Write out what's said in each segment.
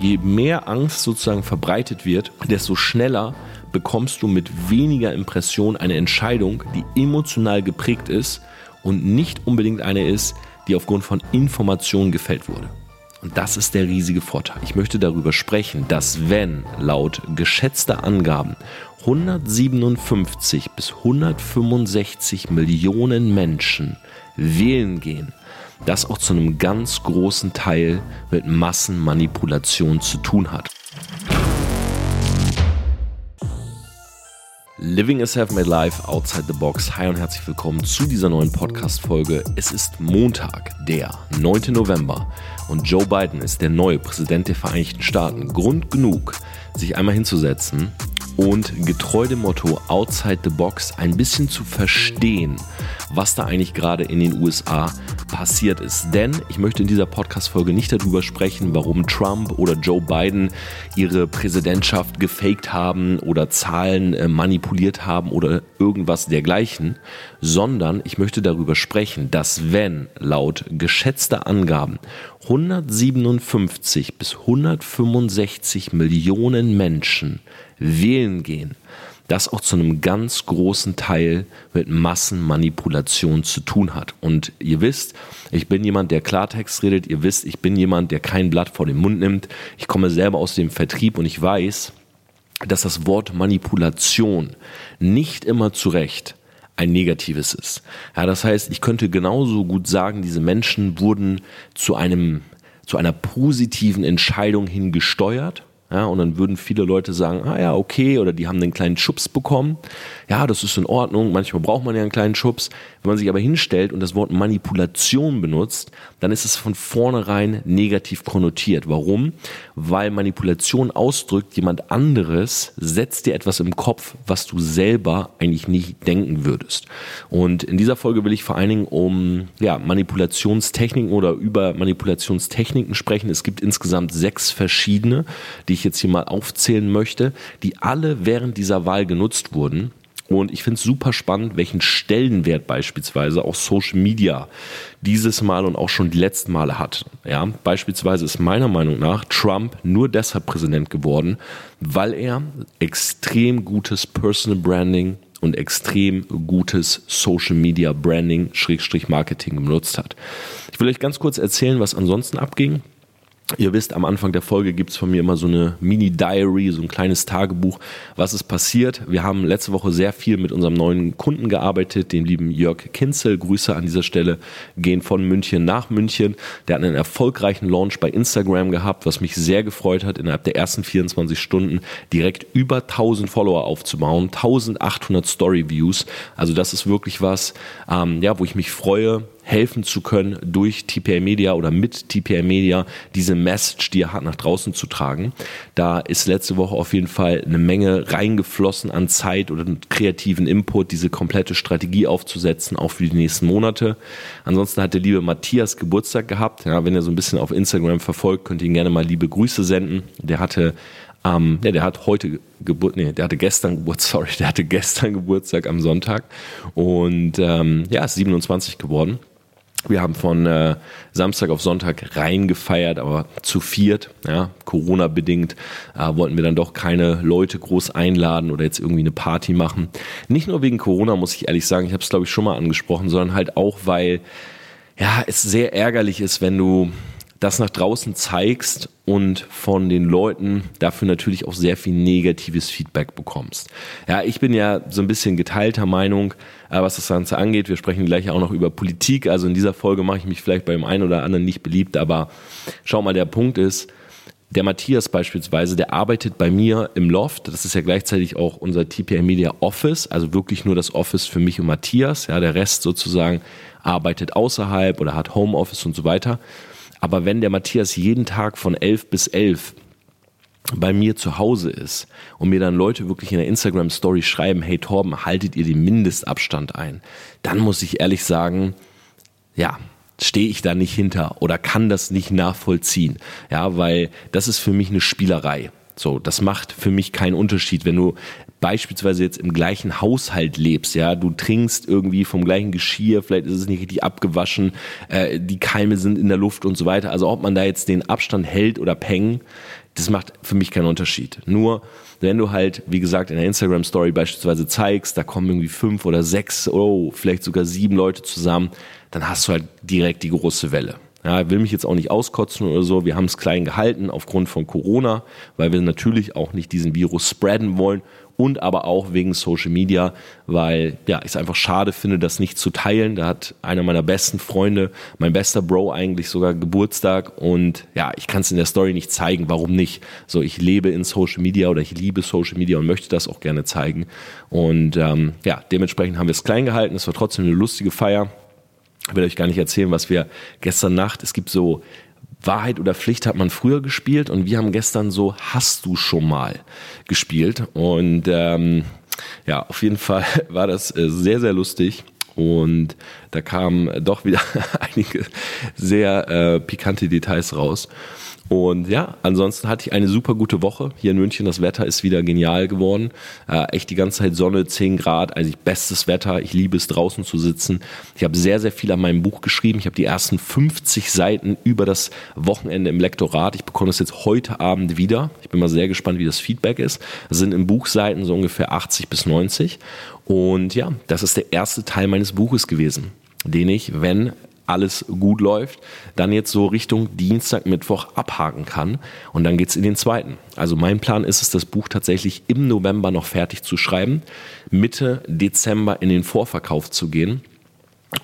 Je mehr Angst sozusagen verbreitet wird, desto schneller bekommst du mit weniger Impression eine Entscheidung, die emotional geprägt ist und nicht unbedingt eine ist, die aufgrund von Informationen gefällt wurde. Und das ist der riesige Vorteil. Ich möchte darüber sprechen, dass wenn laut geschätzter Angaben 157 bis 165 Millionen Menschen wählen gehen, das auch zu einem ganz großen Teil mit Massenmanipulation zu tun hat. Living a Self-Made Life Outside the Box. Hi und herzlich willkommen zu dieser neuen Podcast-Folge. Es ist Montag, der 9. November und Joe Biden ist der neue Präsident der Vereinigten Staaten. Grund genug, sich einmal hinzusetzen und getreu dem Motto Outside the Box ein bisschen zu verstehen, was da eigentlich gerade in den USA passiert ist. Denn ich möchte in dieser Podcast-Folge nicht darüber sprechen, warum Trump oder Joe Biden ihre Präsidentschaft gefaked haben oder Zahlen äh, manipuliert haben oder irgendwas dergleichen, sondern ich möchte darüber sprechen, dass wenn laut geschätzter Angaben 157 bis 165 Millionen Menschen wählen gehen, das auch zu einem ganz großen Teil mit Massenmanipulation zu tun hat. Und ihr wisst, ich bin jemand, der Klartext redet. Ihr wisst, ich bin jemand, der kein Blatt vor den Mund nimmt. Ich komme selber aus dem Vertrieb und ich weiß, dass das Wort Manipulation nicht immer zu Recht ein negatives ist. Ja, das heißt, ich könnte genauso gut sagen, diese Menschen wurden zu einem zu einer positiven Entscheidung hin gesteuert ja, und dann würden viele Leute sagen, ah ja, okay, oder die haben einen kleinen Schubs bekommen. Ja, das ist in Ordnung. Manchmal braucht man ja einen kleinen Schubs. Wenn man sich aber hinstellt und das Wort Manipulation benutzt, dann ist es von vornherein negativ konnotiert. Warum? Weil Manipulation ausdrückt, jemand anderes setzt dir etwas im Kopf, was du selber eigentlich nicht denken würdest. Und in dieser Folge will ich vor allen Dingen um ja, Manipulationstechniken oder über Manipulationstechniken sprechen. Es gibt insgesamt sechs verschiedene, die ich jetzt hier mal aufzählen möchte, die alle während dieser Wahl genutzt wurden. Und ich finde es super spannend, welchen Stellenwert beispielsweise auch Social Media dieses Mal und auch schon die letzten Male hat. Ja, beispielsweise ist meiner Meinung nach Trump nur deshalb Präsident geworden, weil er extrem gutes Personal Branding und extrem gutes Social Media Branding, Schrägstrich Marketing benutzt hat. Ich will euch ganz kurz erzählen, was ansonsten abging. Ihr wisst, am Anfang der Folge gibt's von mir immer so eine Mini-Diary, so ein kleines Tagebuch, was ist passiert. Wir haben letzte Woche sehr viel mit unserem neuen Kunden gearbeitet, den lieben Jörg Kinzel. Grüße an dieser Stelle gehen von München nach München. Der hat einen erfolgreichen Launch bei Instagram gehabt, was mich sehr gefreut hat, innerhalb der ersten 24 Stunden direkt über 1000 Follower aufzubauen, 1800 Story-Views. Also das ist wirklich was, ähm, ja, wo ich mich freue, helfen zu können, durch TPA Media oder mit TPA Media diese Message, die er hat, nach draußen zu tragen. Da ist letzte Woche auf jeden Fall eine Menge reingeflossen an Zeit oder kreativen Input, diese komplette Strategie aufzusetzen, auch für die nächsten Monate. Ansonsten hat der liebe Matthias Geburtstag gehabt. Ja, wenn ihr so ein bisschen auf Instagram verfolgt, könnt ihr ihm gerne mal liebe Grüße senden. Der hatte ähm, ja, der hat heute Geburt, nee, der hatte gestern Geburtstag, sorry, der hatte gestern Geburtstag am Sonntag und ähm, ja, ist 27 geworden. Wir haben von äh, Samstag auf Sonntag rein gefeiert, aber zu viert, ja, Corona-bedingt, äh, wollten wir dann doch keine Leute groß einladen oder jetzt irgendwie eine Party machen. Nicht nur wegen Corona, muss ich ehrlich sagen, ich habe es glaube ich schon mal angesprochen, sondern halt auch, weil ja, es sehr ärgerlich ist, wenn du das nach draußen zeigst und von den Leuten dafür natürlich auch sehr viel negatives Feedback bekommst. Ja, ich bin ja so ein bisschen geteilter Meinung, äh, was das Ganze angeht. Wir sprechen gleich auch noch über Politik. Also in dieser Folge mache ich mich vielleicht beim einen oder anderen nicht beliebt, aber schau mal, der Punkt ist, der Matthias beispielsweise, der arbeitet bei mir im Loft. Das ist ja gleichzeitig auch unser TPA Media Office, also wirklich nur das Office für mich und Matthias. Ja, der Rest sozusagen arbeitet außerhalb oder hat Homeoffice und so weiter. Aber wenn der Matthias jeden Tag von elf bis elf bei mir zu Hause ist und mir dann Leute wirklich in der Instagram Story schreiben, hey Torben, haltet ihr den Mindestabstand ein, dann muss ich ehrlich sagen, ja, stehe ich da nicht hinter oder kann das nicht nachvollziehen. Ja, weil das ist für mich eine Spielerei. So, das macht für mich keinen Unterschied, wenn du beispielsweise jetzt im gleichen Haushalt lebst, ja, du trinkst irgendwie vom gleichen Geschirr, vielleicht ist es nicht richtig abgewaschen, äh, die Keime sind in der Luft und so weiter. Also ob man da jetzt den Abstand hält oder peng, das macht für mich keinen Unterschied. Nur, wenn du halt, wie gesagt, in der Instagram-Story beispielsweise zeigst, da kommen irgendwie fünf oder sechs, oh, vielleicht sogar sieben Leute zusammen, dann hast du halt direkt die große Welle. Ja, will mich jetzt auch nicht auskotzen oder so. Wir haben es klein gehalten aufgrund von Corona, weil wir natürlich auch nicht diesen Virus spreaden wollen und aber auch wegen Social Media, weil ja, ich es einfach schade finde, das nicht zu teilen. Da hat einer meiner besten Freunde, mein bester Bro eigentlich sogar Geburtstag und ja, ich kann es in der Story nicht zeigen, warum nicht? So, ich lebe in Social Media oder ich liebe Social Media und möchte das auch gerne zeigen und ähm, ja, dementsprechend haben wir es klein gehalten. Es war trotzdem eine lustige Feier. Ich will euch gar nicht erzählen, was wir gestern Nacht, es gibt so Wahrheit oder Pflicht hat man früher gespielt und wir haben gestern so Hast du schon mal gespielt und ähm, ja, auf jeden Fall war das äh, sehr, sehr lustig. Und da kamen doch wieder einige sehr äh, pikante Details raus. Und ja, ansonsten hatte ich eine super gute Woche. Hier in München, das Wetter ist wieder genial geworden. Äh, echt die ganze Zeit Sonne, 10 Grad, also bestes Wetter. Ich liebe es draußen zu sitzen. Ich habe sehr, sehr viel an meinem Buch geschrieben. Ich habe die ersten 50 Seiten über das Wochenende im Lektorat. Ich bekomme das jetzt heute Abend wieder. Ich bin mal sehr gespannt, wie das Feedback ist. Das sind in Buchseiten so ungefähr 80 bis 90. Und ja, das ist der erste Teil meines Buches gewesen den ich, wenn alles gut läuft, dann jetzt so Richtung Dienstag, Mittwoch abhaken kann und dann geht's in den zweiten. Also mein Plan ist es, das Buch tatsächlich im November noch fertig zu schreiben, Mitte Dezember in den Vorverkauf zu gehen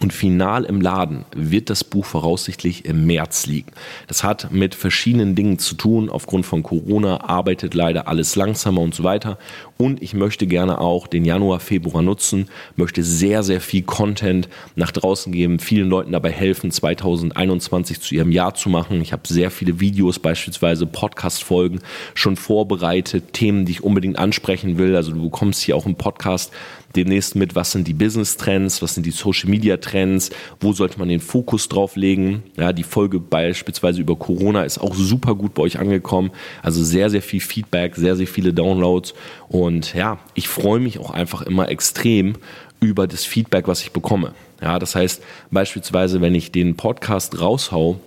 und final im Laden wird das Buch voraussichtlich im März liegen. Das hat mit verschiedenen Dingen zu tun. Aufgrund von Corona arbeitet leider alles langsamer und so weiter. Und ich möchte gerne auch den Januar, Februar nutzen, möchte sehr, sehr viel Content nach draußen geben, vielen Leuten dabei helfen, 2021 zu ihrem Jahr zu machen. Ich habe sehr viele Videos, beispielsweise Podcast-Folgen schon vorbereitet, Themen, die ich unbedingt ansprechen will. Also du bekommst hier auch im Podcast demnächst mit, was sind die Business-Trends, was sind die Social-Media-Trends, wo sollte man den Fokus drauf legen. Ja, die Folge beispielsweise über Corona ist auch super gut bei euch angekommen. Also sehr, sehr viel Feedback, sehr, sehr viele Downloads. Und ja, ich freue mich auch einfach immer extrem über das Feedback, was ich bekomme. Ja, das heißt beispielsweise, wenn ich den Podcast raushau,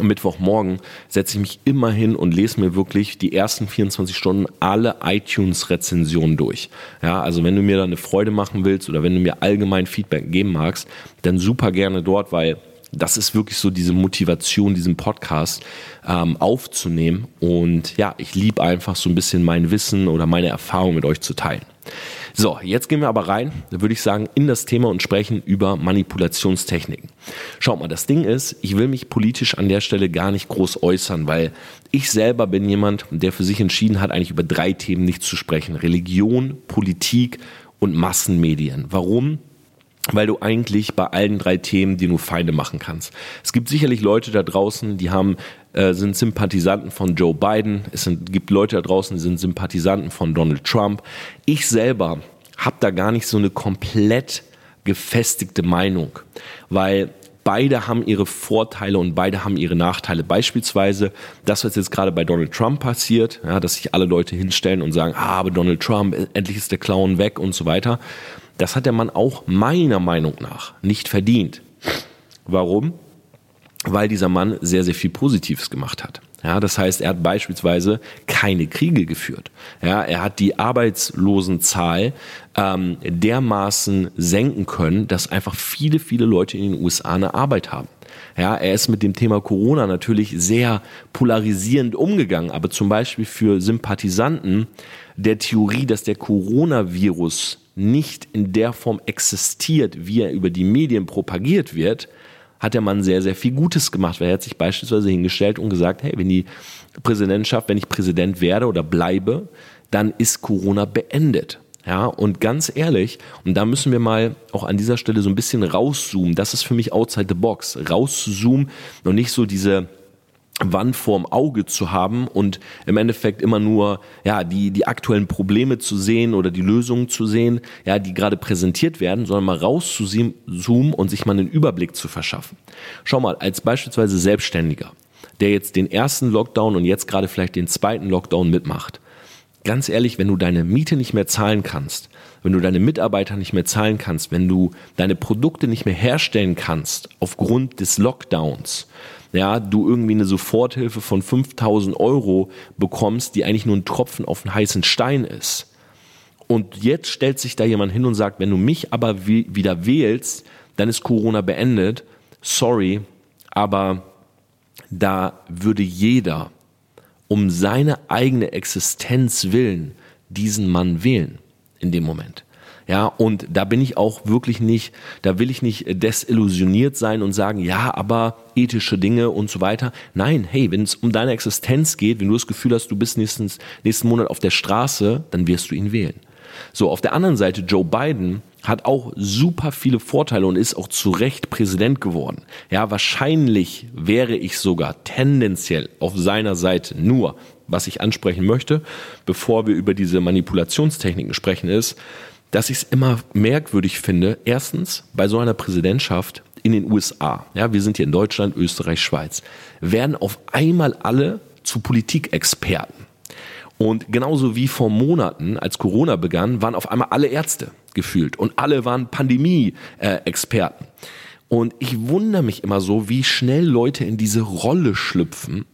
Mittwochmorgen setze ich mich immer hin und lese mir wirklich die ersten 24 Stunden alle iTunes-Rezensionen durch. Ja, also wenn du mir da eine Freude machen willst oder wenn du mir allgemein Feedback geben magst, dann super gerne dort, weil das ist wirklich so diese Motivation, diesen Podcast ähm, aufzunehmen. Und ja, ich liebe einfach so ein bisschen mein Wissen oder meine Erfahrung mit euch zu teilen. So, jetzt gehen wir aber rein, würde ich sagen, in das Thema und sprechen über Manipulationstechniken. Schaut mal, das Ding ist, ich will mich politisch an der Stelle gar nicht groß äußern, weil ich selber bin jemand, der für sich entschieden hat, eigentlich über drei Themen nicht zu sprechen. Religion, Politik und Massenmedien. Warum? Weil du eigentlich bei allen drei Themen dir nur Feinde machen kannst. Es gibt sicherlich Leute da draußen, die haben äh, sind Sympathisanten von Joe Biden. Es sind, gibt Leute da draußen, die sind Sympathisanten von Donald Trump. Ich selber habe da gar nicht so eine komplett gefestigte Meinung, weil beide haben ihre Vorteile und beide haben ihre Nachteile. Beispielsweise das, was jetzt gerade bei Donald Trump passiert, ja, dass sich alle Leute hinstellen und sagen, ah, aber Donald Trump, endlich ist der Clown weg und so weiter. Das hat der Mann auch meiner Meinung nach nicht verdient. Warum? weil dieser Mann sehr, sehr viel Positives gemacht hat. Ja, das heißt, er hat beispielsweise keine Kriege geführt. Ja, er hat die Arbeitslosenzahl ähm, dermaßen senken können, dass einfach viele, viele Leute in den USA eine Arbeit haben. Ja, er ist mit dem Thema Corona natürlich sehr polarisierend umgegangen, aber zum Beispiel für Sympathisanten der Theorie, dass der Coronavirus nicht in der Form existiert, wie er über die Medien propagiert wird, hat der Mann sehr, sehr viel Gutes gemacht, weil er hat sich beispielsweise hingestellt und gesagt, hey, wenn die Präsidentschaft, wenn ich Präsident werde oder bleibe, dann ist Corona beendet. Ja, und ganz ehrlich, und da müssen wir mal auch an dieser Stelle so ein bisschen rauszoomen. Das ist für mich outside the box. Rauszoomen und nicht so diese Wand vorm Auge zu haben und im Endeffekt immer nur ja die die aktuellen Probleme zu sehen oder die Lösungen zu sehen, ja, die gerade präsentiert werden, sondern mal rauszuzoomen und sich mal einen Überblick zu verschaffen. Schau mal, als beispielsweise Selbstständiger, der jetzt den ersten Lockdown und jetzt gerade vielleicht den zweiten Lockdown mitmacht. ganz ehrlich, wenn du deine Miete nicht mehr zahlen kannst, wenn du deine Mitarbeiter nicht mehr zahlen kannst, wenn du deine Produkte nicht mehr herstellen kannst aufgrund des Lockdowns, ja, du irgendwie eine Soforthilfe von 5000 Euro bekommst, die eigentlich nur ein Tropfen auf einen heißen Stein ist. Und jetzt stellt sich da jemand hin und sagt, wenn du mich aber wieder wählst, dann ist Corona beendet. Sorry, aber da würde jeder um seine eigene Existenz willen diesen Mann wählen in dem Moment. Ja, und da bin ich auch wirklich nicht, da will ich nicht desillusioniert sein und sagen, ja, aber ethische Dinge und so weiter. Nein, hey, wenn es um deine Existenz geht, wenn du das Gefühl hast, du bist nächsten, nächsten Monat auf der Straße, dann wirst du ihn wählen. So, auf der anderen Seite, Joe Biden hat auch super viele Vorteile und ist auch zu Recht Präsident geworden. Ja, wahrscheinlich wäre ich sogar tendenziell auf seiner Seite. Nur, was ich ansprechen möchte, bevor wir über diese Manipulationstechniken sprechen, ist, dass ich es immer merkwürdig finde. Erstens, bei so einer Präsidentschaft in den USA, ja, wir sind hier in Deutschland, Österreich, Schweiz, werden auf einmal alle zu Politikexperten. Und genauso wie vor Monaten, als Corona begann, waren auf einmal alle Ärzte gefühlt und alle waren Pandemie-Experten. Und ich wundere mich immer so, wie schnell Leute in diese Rolle schlüpfen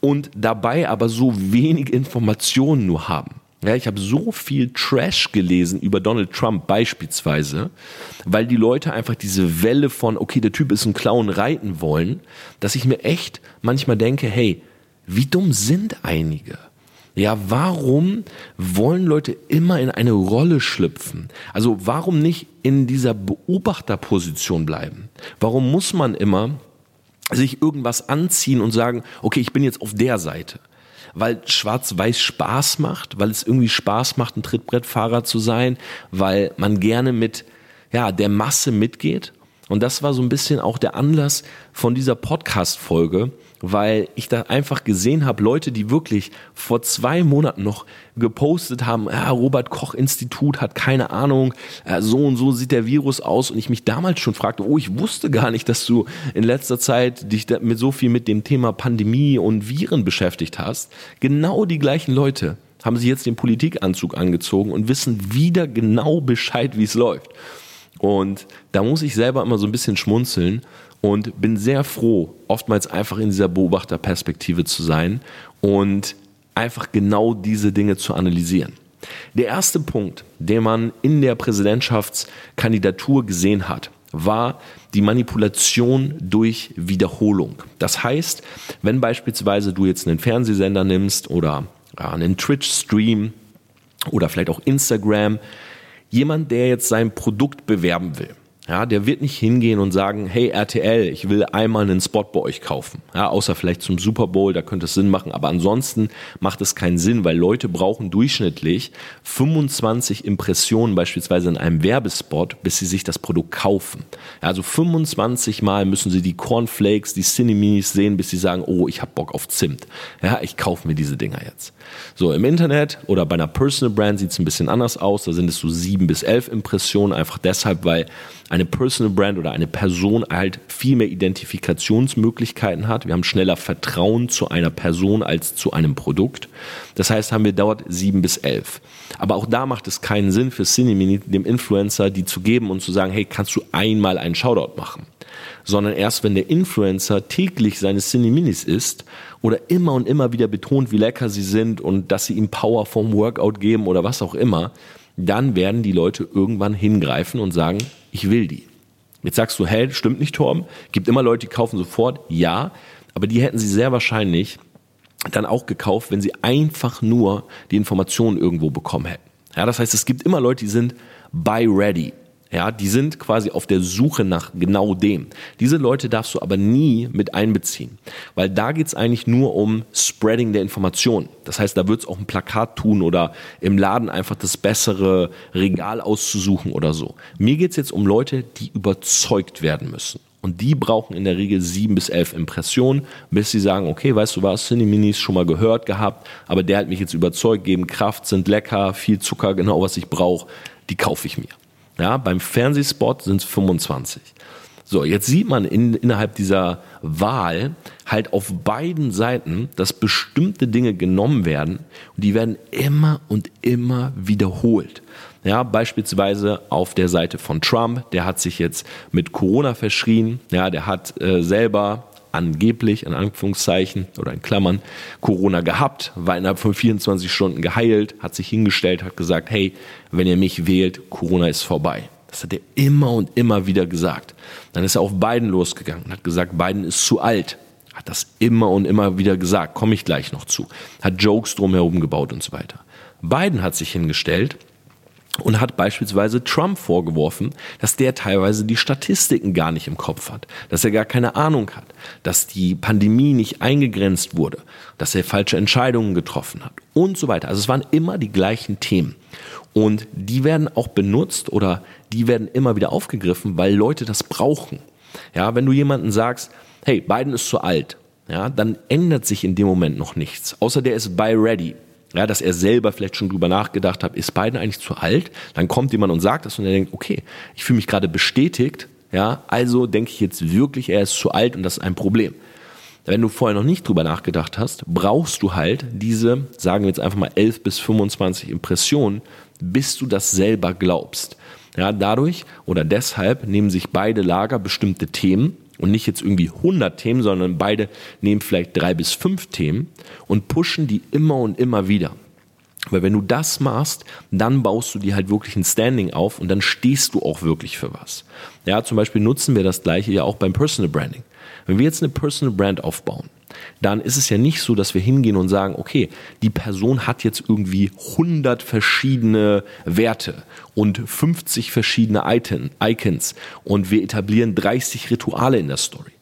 und dabei aber so wenig Informationen nur haben. Ja, ich habe so viel Trash gelesen über Donald Trump beispielsweise, weil die Leute einfach diese Welle von, okay, der Typ ist ein Clown, reiten wollen, dass ich mir echt manchmal denke, hey, wie dumm sind einige? Ja, warum wollen Leute immer in eine Rolle schlüpfen? Also warum nicht in dieser Beobachterposition bleiben? Warum muss man immer sich irgendwas anziehen und sagen, okay, ich bin jetzt auf der Seite? Weil Schwarz-Weiß Spaß macht, weil es irgendwie Spaß macht, ein Trittbrettfahrer zu sein, weil man gerne mit ja, der Masse mitgeht. Und das war so ein bisschen auch der Anlass von dieser Podcast-Folge, weil ich da einfach gesehen habe, Leute, die wirklich vor zwei Monaten noch gepostet haben, ja, Robert Koch Institut hat keine Ahnung, äh, so und so sieht der Virus aus und ich mich damals schon fragte, oh, ich wusste gar nicht, dass du in letzter Zeit dich mit so viel mit dem Thema Pandemie und Viren beschäftigt hast. Genau die gleichen Leute haben sich jetzt den Politikanzug angezogen und wissen wieder genau Bescheid, wie es läuft. Und da muss ich selber immer so ein bisschen schmunzeln und bin sehr froh, oftmals einfach in dieser Beobachterperspektive zu sein und einfach genau diese Dinge zu analysieren. Der erste Punkt, den man in der Präsidentschaftskandidatur gesehen hat, war die Manipulation durch Wiederholung. Das heißt, wenn beispielsweise du jetzt einen Fernsehsender nimmst oder einen Twitch-Stream oder vielleicht auch Instagram, jemand, der jetzt sein Produkt bewerben will, ja, der wird nicht hingehen und sagen, hey RTL, ich will einmal einen Spot bei euch kaufen. Ja, außer vielleicht zum Super Bowl, da könnte es Sinn machen. Aber ansonsten macht es keinen Sinn, weil Leute brauchen durchschnittlich 25 Impressionen beispielsweise in einem Werbespot, bis sie sich das Produkt kaufen. Ja, also 25 Mal müssen sie die Cornflakes, die Cineminis sehen, bis sie sagen, oh, ich hab Bock auf Zimt. Ja, ich kaufe mir diese Dinger jetzt. So, im Internet oder bei einer Personal Brand sieht es ein bisschen anders aus. Da sind es so sieben bis elf Impressionen, einfach deshalb, weil eine Personal Brand oder eine Person halt viel mehr Identifikationsmöglichkeiten hat. Wir haben schneller Vertrauen zu einer Person als zu einem Produkt. Das heißt, haben wir dort sieben bis elf. Aber auch da macht es keinen Sinn für Cinemini, dem Influencer, die zu geben und zu sagen, hey, kannst du einmal einen Shoutout machen? Sondern erst wenn der Influencer täglich seine Cineminis isst oder immer und immer wieder betont, wie lecker sie sind und dass sie ihm Power vom Workout geben oder was auch immer, dann werden die Leute irgendwann hingreifen und sagen, ich will die. Jetzt sagst du, hey, stimmt nicht, Torben. Gibt immer Leute, die kaufen sofort. Ja, aber die hätten sie sehr wahrscheinlich dann auch gekauft, wenn sie einfach nur die Informationen irgendwo bekommen hätten. Ja, das heißt, es gibt immer Leute, die sind buy ready. Ja, die sind quasi auf der Suche nach genau dem. Diese Leute darfst du aber nie mit einbeziehen, weil da geht's eigentlich nur um Spreading der Information. Das heißt, da wird's auch ein Plakat tun oder im Laden einfach das bessere Regal auszusuchen oder so. Mir geht's jetzt um Leute, die überzeugt werden müssen. Und die brauchen in der Regel sieben bis elf Impressionen, bis sie sagen, okay, weißt du was, Cine Minis schon mal gehört gehabt, aber der hat mich jetzt überzeugt, geben Kraft, sind lecker, viel Zucker, genau was ich brauche, die kaufe ich mir. Ja, beim Fernsehspot sind es 25. So, jetzt sieht man in, innerhalb dieser Wahl halt auf beiden Seiten, dass bestimmte Dinge genommen werden und die werden immer und immer wiederholt. Ja, beispielsweise auf der Seite von Trump, der hat sich jetzt mit Corona verschrien, ja, der hat äh, selber angeblich, in Anführungszeichen oder in Klammern, Corona gehabt, war innerhalb von 24 Stunden geheilt, hat sich hingestellt, hat gesagt, hey, wenn ihr mich wählt, Corona ist vorbei. Das hat er immer und immer wieder gesagt. Dann ist er auf Biden losgegangen und hat gesagt, Biden ist zu alt. Hat das immer und immer wieder gesagt, komme ich gleich noch zu. Hat Jokes drumherum gebaut und so weiter. Biden hat sich hingestellt und hat beispielsweise Trump vorgeworfen, dass der teilweise die Statistiken gar nicht im Kopf hat, dass er gar keine Ahnung hat, dass die Pandemie nicht eingegrenzt wurde, dass er falsche Entscheidungen getroffen hat und so weiter. Also es waren immer die gleichen Themen. Und die werden auch benutzt oder die werden immer wieder aufgegriffen, weil Leute das brauchen. Ja, wenn du jemanden sagst, hey, Biden ist zu alt, ja, dann ändert sich in dem Moment noch nichts. Außer der ist by ready. Ja, dass er selber vielleicht schon drüber nachgedacht hat, ist Biden eigentlich zu alt? Dann kommt jemand und sagt das und er denkt, okay, ich fühle mich gerade bestätigt, ja, also denke ich jetzt wirklich, er ist zu alt und das ist ein Problem. Wenn du vorher noch nicht drüber nachgedacht hast, brauchst du halt diese, sagen wir jetzt einfach mal 11 bis 25 Impressionen, bis du das selber glaubst. Ja, dadurch oder deshalb nehmen sich beide Lager bestimmte Themen und nicht jetzt irgendwie 100 Themen, sondern beide nehmen vielleicht drei bis fünf Themen und pushen die immer und immer wieder. Weil wenn du das machst, dann baust du dir halt wirklich ein Standing auf und dann stehst du auch wirklich für was. Ja, zum Beispiel nutzen wir das gleiche ja auch beim Personal Branding. Wenn wir jetzt eine Personal Brand aufbauen, dann ist es ja nicht so, dass wir hingehen und sagen, okay, die Person hat jetzt irgendwie 100 verschiedene Werte und 50 verschiedene Icons und wir etablieren 30 Rituale in der Story,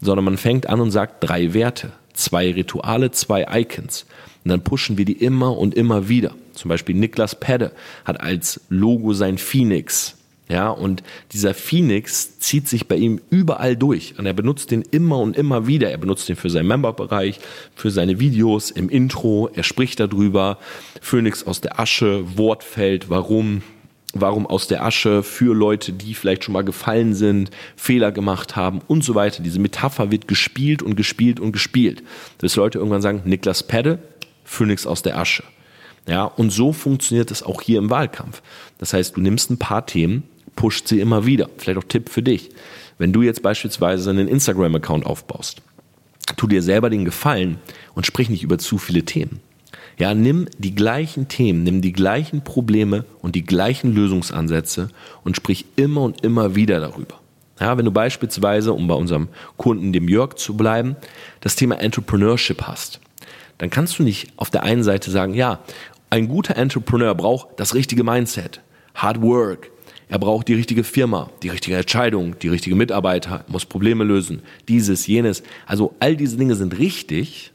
sondern man fängt an und sagt drei Werte, zwei Rituale, zwei Icons und dann pushen wir die immer und immer wieder. Zum Beispiel Niklas Pedde hat als Logo sein Phoenix ja, und dieser Phoenix zieht sich bei ihm überall durch und er benutzt den immer und immer wieder. Er benutzt den für seinen Memberbereich, für seine Videos, im Intro, er spricht darüber. Phoenix aus der Asche, Wortfeld, warum, warum aus der Asche für Leute, die vielleicht schon mal gefallen sind, Fehler gemacht haben und so weiter. Diese Metapher wird gespielt und gespielt und gespielt. Bis Leute irgendwann sagen, Niklas Pedde, Phoenix aus der Asche. Ja, und so funktioniert es auch hier im Wahlkampf. Das heißt, du nimmst ein paar Themen, pusht sie immer wieder. Vielleicht auch Tipp für dich. Wenn du jetzt beispielsweise einen Instagram-Account aufbaust, tu dir selber den Gefallen und sprich nicht über zu viele Themen. Ja, nimm die gleichen Themen, nimm die gleichen Probleme und die gleichen Lösungsansätze und sprich immer und immer wieder darüber. Ja, wenn du beispielsweise, um bei unserem Kunden, dem Jörg zu bleiben, das Thema Entrepreneurship hast, dann kannst du nicht auf der einen Seite sagen, ja, ein guter Entrepreneur braucht das richtige Mindset, Hard Work, er braucht die richtige Firma, die richtige Entscheidung, die richtige Mitarbeiter, muss Probleme lösen, dieses, jenes. Also all diese Dinge sind richtig,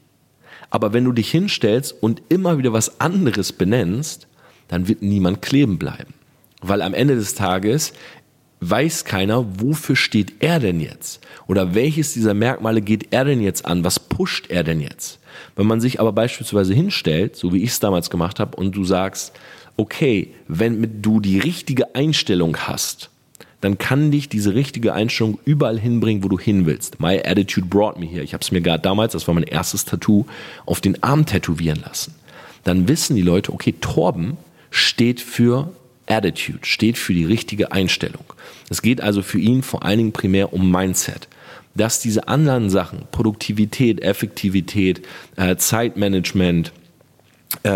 aber wenn du dich hinstellst und immer wieder was anderes benennst, dann wird niemand kleben bleiben. Weil am Ende des Tages weiß keiner, wofür steht er denn jetzt? Oder welches dieser Merkmale geht er denn jetzt an? Was pusht er denn jetzt? Wenn man sich aber beispielsweise hinstellt, so wie ich es damals gemacht habe, und du sagst, okay, wenn du die richtige Einstellung hast, dann kann dich diese richtige Einstellung überall hinbringen, wo du hin willst. My attitude brought me here. Ich habe es mir gerade damals, das war mein erstes Tattoo, auf den Arm tätowieren lassen. Dann wissen die Leute, okay, Torben steht für Attitude, steht für die richtige Einstellung. Es geht also für ihn vor allen Dingen primär um Mindset. Dass diese anderen Sachen, Produktivität, Effektivität, äh, Zeitmanagement,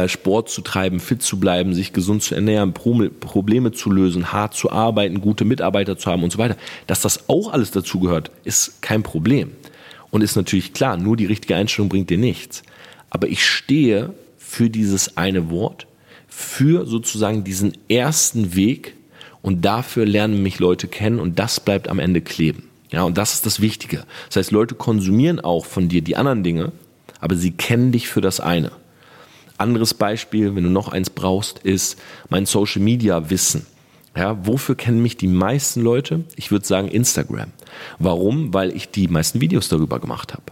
Sport zu treiben, fit zu bleiben, sich gesund zu ernähren, Probleme zu lösen, hart zu arbeiten, gute Mitarbeiter zu haben und so weiter. Dass das auch alles dazugehört, ist kein Problem. Und ist natürlich klar, nur die richtige Einstellung bringt dir nichts. Aber ich stehe für dieses eine Wort, für sozusagen diesen ersten Weg und dafür lernen mich Leute kennen und das bleibt am Ende kleben. Ja, und das ist das Wichtige. Das heißt, Leute konsumieren auch von dir die anderen Dinge, aber sie kennen dich für das eine. Anderes Beispiel, wenn du noch eins brauchst, ist mein Social Media Wissen. Ja, wofür kennen mich die meisten Leute? Ich würde sagen Instagram. Warum? Weil ich die meisten Videos darüber gemacht habe.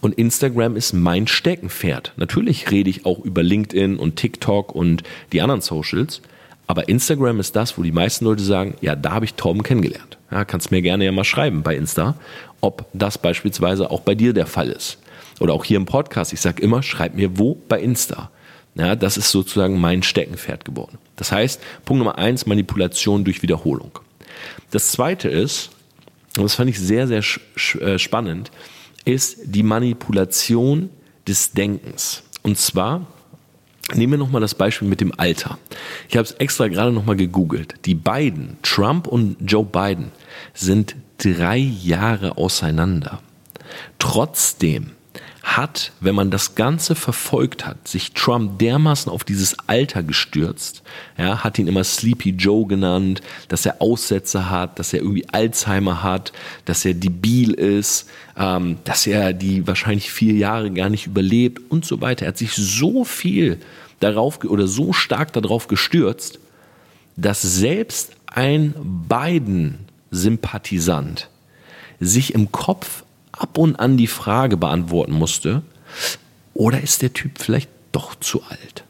Und Instagram ist mein Steckenpferd. Natürlich rede ich auch über LinkedIn und TikTok und die anderen Socials, Aber Instagram ist das, wo die meisten Leute sagen, ja, da habe ich Torben kennengelernt. Ja, kannst mir gerne ja mal schreiben bei Insta, ob das beispielsweise auch bei dir der Fall ist. Oder auch hier im Podcast. Ich sage immer, schreib mir wo bei Insta. Ja, das ist sozusagen mein Steckenpferd geworden. Das heißt, Punkt Nummer eins, Manipulation durch Wiederholung. Das zweite ist, und das fand ich sehr, sehr äh, spannend, ist die Manipulation des Denkens. Und zwar Nehmen wir nochmal das Beispiel mit dem Alter. Ich habe es extra gerade nochmal gegoogelt. Die beiden, Trump und Joe Biden, sind drei Jahre auseinander. Trotzdem hat, wenn man das Ganze verfolgt hat, sich Trump dermaßen auf dieses Alter gestürzt, ja, hat ihn immer Sleepy Joe genannt, dass er Aussätze hat, dass er irgendwie Alzheimer hat, dass er debil ist, ähm, dass er die wahrscheinlich vier Jahre gar nicht überlebt und so weiter. Er hat sich so viel darauf oder so stark darauf gestürzt, dass selbst ein Biden-Sympathisant sich im Kopf ab und an die Frage beantworten musste, oder ist der Typ vielleicht doch zu alt?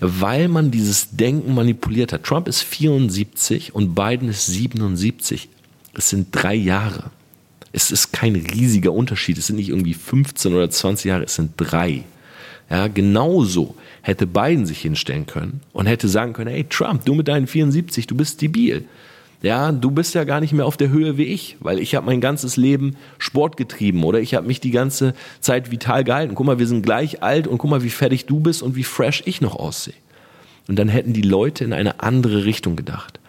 Weil man dieses Denken manipuliert hat. Trump ist 74 und Biden ist 77. Es sind drei Jahre. Es ist kein riesiger Unterschied. Es sind nicht irgendwie 15 oder 20 Jahre, es sind drei. Ja, genauso hätte Biden sich hinstellen können und hätte sagen können, hey Trump, du mit deinen 74, du bist debil ja, du bist ja gar nicht mehr auf der Höhe wie ich, weil ich habe mein ganzes Leben Sport getrieben oder ich habe mich die ganze Zeit vital gehalten. Guck mal, wir sind gleich alt und guck mal, wie fertig du bist und wie fresh ich noch aussehe. Und dann hätten die Leute in eine andere Richtung gedacht.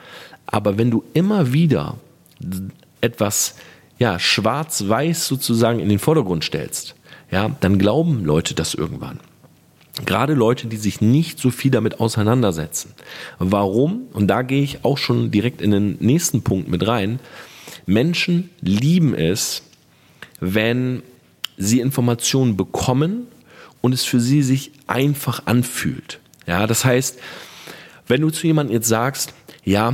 Aber wenn du immer wieder etwas ja, schwarz-weiß sozusagen in den Vordergrund stellst, ja, dann glauben Leute das irgendwann. Gerade Leute, die sich nicht so viel damit auseinandersetzen. Warum? Und da gehe ich auch schon direkt in den nächsten Punkt mit rein. Menschen lieben es, wenn sie Informationen bekommen und es für sie sich einfach anfühlt. Ja, das heißt, wenn du zu jemandem jetzt sagst, ja,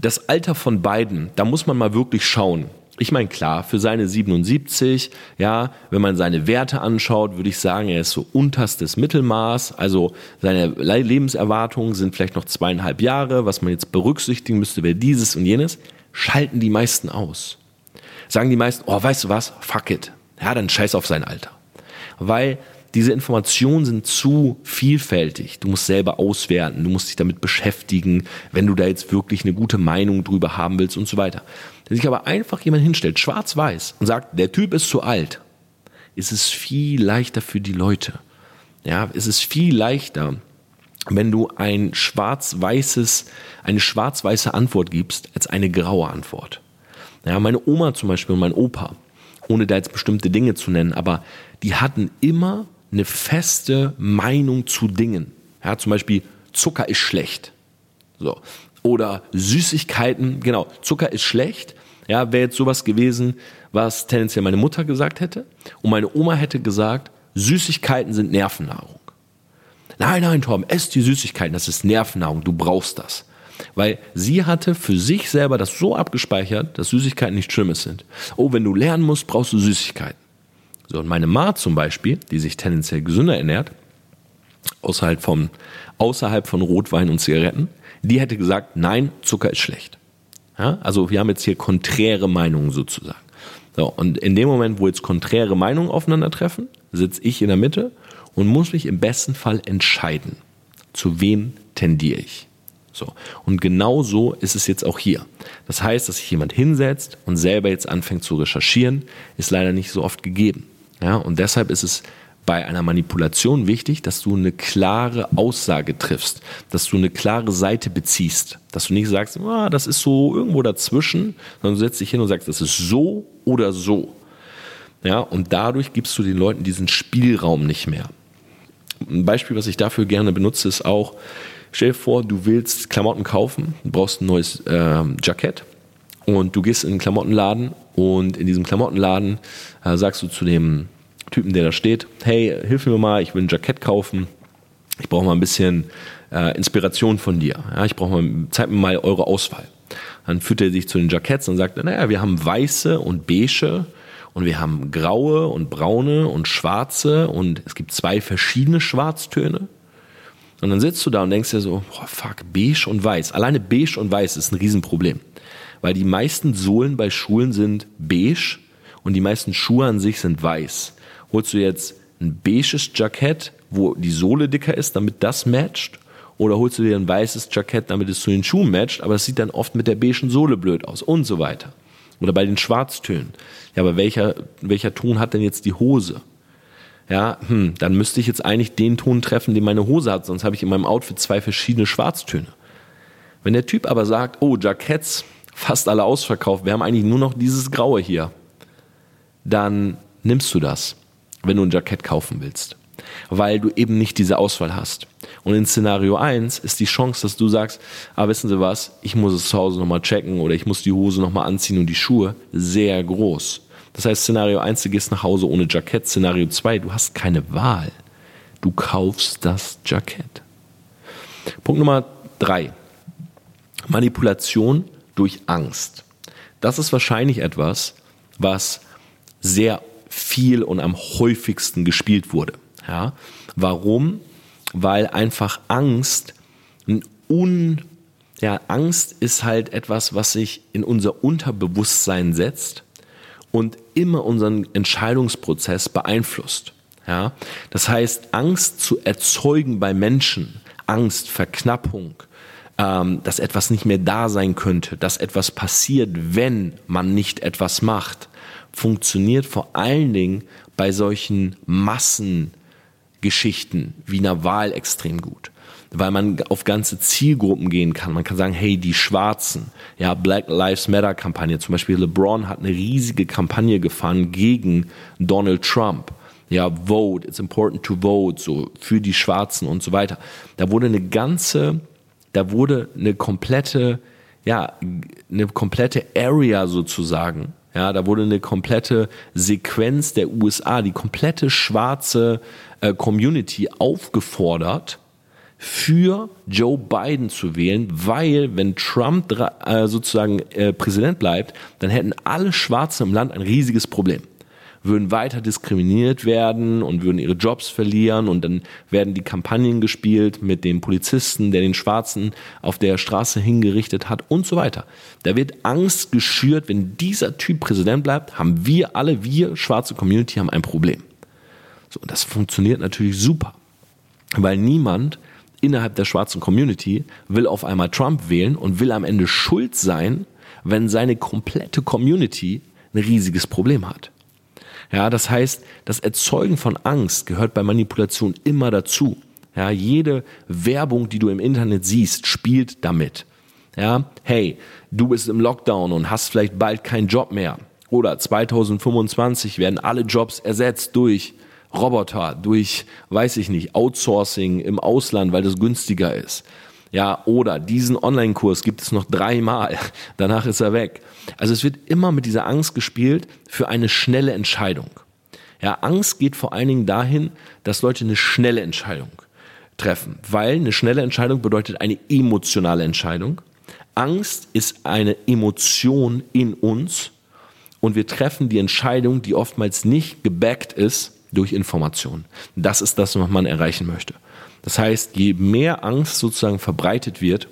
das Alter von beiden, da muss man mal wirklich schauen ich meine, klar, für seine 77, ja, wenn man seine Werte anschaut, würde ich sagen, er ist so unterstes Mittelmaß. Also seine Lebenserwartungen sind vielleicht noch zweieinhalb Jahre. Was man jetzt berücksichtigen müsste, wäre dieses und jenes. Schalten die meisten aus. Sagen die meisten, oh, weißt du was? Fuck it. Ja, dann scheiß auf sein Alter. Weil diese Informationen sind zu vielfältig. Du musst selber auswerten, du musst dich damit beschäftigen, wenn du da jetzt wirklich eine gute Meinung drüber haben willst und so weiter. Wenn sich aber einfach jemand hinstellt, schwarz-weiß, und sagt, der Typ ist zu alt, ist es viel leichter für die Leute. Ja, ist es viel leichter, wenn du ein schwarz-weißes, eine schwarz-weiße Antwort gibst, als eine graue Antwort. Ja, meine Oma zum Beispiel und mein Opa, ohne da jetzt bestimmte Dinge zu nennen, aber die hatten immer eine feste Meinung zu Dingen. Ja, zum Beispiel Zucker ist schlecht. So. Oder Süßigkeiten, genau, Zucker ist schlecht. Ja, wäre jetzt sowas gewesen, was tendenziell meine Mutter gesagt hätte. Und meine Oma hätte gesagt, Süßigkeiten sind Nervennahrung. Nein, nein, Tom, ess die Süßigkeiten, das ist Nervennahrung, du brauchst das. Weil sie hatte für sich selber das so abgespeichert, dass Süßigkeiten nichts Schlimmes sind. Oh, wenn du lernen musst, brauchst du Süßigkeiten. So, und meine Ma zum Beispiel, die sich tendenziell gesünder ernährt, außerhalb von, außerhalb von Rotwein und Zigaretten, die hätte gesagt, nein, Zucker ist schlecht. Ja, also wir haben jetzt hier konträre Meinungen sozusagen. So, und in dem Moment, wo jetzt konträre Meinungen aufeinandertreffen, sitze ich in der Mitte und muss mich im besten Fall entscheiden, zu wem tendiere ich. So. Und genau so ist es jetzt auch hier. Das heißt, dass sich jemand hinsetzt und selber jetzt anfängt zu recherchieren, ist leider nicht so oft gegeben. Ja, und deshalb ist es bei einer Manipulation wichtig, dass du eine klare Aussage triffst, dass du eine klare Seite beziehst, dass du nicht sagst, ah, das ist so irgendwo dazwischen, sondern du setzt dich hin und sagst, das ist so oder so. Ja, und dadurch gibst du den Leuten diesen Spielraum nicht mehr. Ein Beispiel, was ich dafür gerne benutze, ist auch, stell dir vor, du willst Klamotten kaufen, du brauchst ein neues äh, Jackett und du gehst in einen Klamottenladen und in diesem Klamottenladen äh, sagst du zu dem Typen, der da steht, hey, hilf mir mal, ich will ein Jackett kaufen, ich brauche mal ein bisschen äh, Inspiration von dir. Ja, ich brauche mal, zeig mir mal eure Auswahl. Dann führt er sich zu den Jacketts und sagt, naja, wir haben weiße und beige und wir haben graue und braune und schwarze und es gibt zwei verschiedene Schwarztöne. Und dann sitzt du da und denkst dir so, boah, fuck, beige und weiß. Alleine beige und weiß ist ein Riesenproblem. Weil die meisten Sohlen bei Schulen sind beige und die meisten Schuhe an sich sind weiß. Holst du jetzt ein beiges Jackett, wo die Sohle dicker ist, damit das matcht? Oder holst du dir ein weißes Jackett, damit es zu den Schuhen matcht, aber es sieht dann oft mit der beigen Sohle blöd aus und so weiter. Oder bei den Schwarztönen. Ja, aber welcher, welcher Ton hat denn jetzt die Hose? Ja, hm, dann müsste ich jetzt eigentlich den Ton treffen, den meine Hose hat, sonst habe ich in meinem Outfit zwei verschiedene Schwarztöne. Wenn der Typ aber sagt, oh, Jacketts, fast alle ausverkauft, wir haben eigentlich nur noch dieses Graue hier, dann nimmst du das, wenn du ein Jackett kaufen willst weil du eben nicht diese Auswahl hast. Und in Szenario 1 ist die Chance, dass du sagst, ah, wissen Sie was, ich muss es zu Hause nochmal checken oder ich muss die Hose nochmal anziehen und die Schuhe, sehr groß. Das heißt, Szenario 1, du gehst nach Hause ohne Jackett. Szenario 2, du hast keine Wahl. Du kaufst das Jackett. Punkt Nummer 3. Manipulation durch Angst. Das ist wahrscheinlich etwas, was sehr viel und am häufigsten gespielt wurde. Ja? Warum? Weil einfach Angst ein un ja, Angst ist halt etwas, was sich in unser Unterbewusstsein setzt und immer unseren Entscheidungsprozess beeinflusst. Ja? Das heißt, Angst zu erzeugen bei Menschen, Angst, Verknappung, ähm, dass etwas nicht mehr da sein könnte, dass etwas passiert, wenn man nicht etwas macht, funktioniert vor allen Dingen bei solchen Massen, Geschichten wie einer Wahl extrem gut weil man auf ganze Zielgruppen gehen kann. Man kann sagen, hey, die Schwarzen, ja, Black Lives Matter Kampagne. Zum Beispiel LeBron hat eine riesige Kampagne gefahren gegen Donald Trump. Ja, vote, it's important to vote, so für die Schwarzen und so weiter. Da wurde eine ganze, da wurde eine komplette, ja, eine komplette Area sozusagen ja, da wurde eine komplette Sequenz der USA, die komplette schwarze äh, Community aufgefordert, für Joe Biden zu wählen, weil wenn Trump äh, sozusagen äh, Präsident bleibt, dann hätten alle Schwarze im Land ein riesiges Problem würden weiter diskriminiert werden und würden ihre Jobs verlieren und dann werden die Kampagnen gespielt mit dem Polizisten, der den Schwarzen auf der Straße hingerichtet hat und so weiter. Da wird Angst geschürt, wenn dieser Typ Präsident bleibt, haben wir alle, wir schwarze Community haben ein Problem. So, und das funktioniert natürlich super, weil niemand innerhalb der schwarzen Community will auf einmal Trump wählen und will am Ende schuld sein, wenn seine komplette Community ein riesiges Problem hat. Ja, das heißt, das Erzeugen von Angst gehört bei Manipulation immer dazu. Ja, jede Werbung, die du im Internet siehst, spielt damit. Ja, hey, du bist im Lockdown und hast vielleicht bald keinen Job mehr. Oder 2025 werden alle Jobs ersetzt durch Roboter, durch, weiß ich nicht, Outsourcing im Ausland, weil das günstiger ist. Ja, oder diesen Online-Kurs gibt es noch dreimal, danach ist er weg. Also es wird immer mit dieser Angst gespielt für eine schnelle Entscheidung. Ja, Angst geht vor allen Dingen dahin, dass Leute eine schnelle Entscheidung treffen, weil eine schnelle Entscheidung bedeutet eine emotionale Entscheidung. Angst ist eine Emotion in uns und wir treffen die Entscheidung, die oftmals nicht gebackt ist durch Informationen. Das ist das, was man erreichen möchte. Das heißt, je mehr Angst sozusagen verbreitet wird,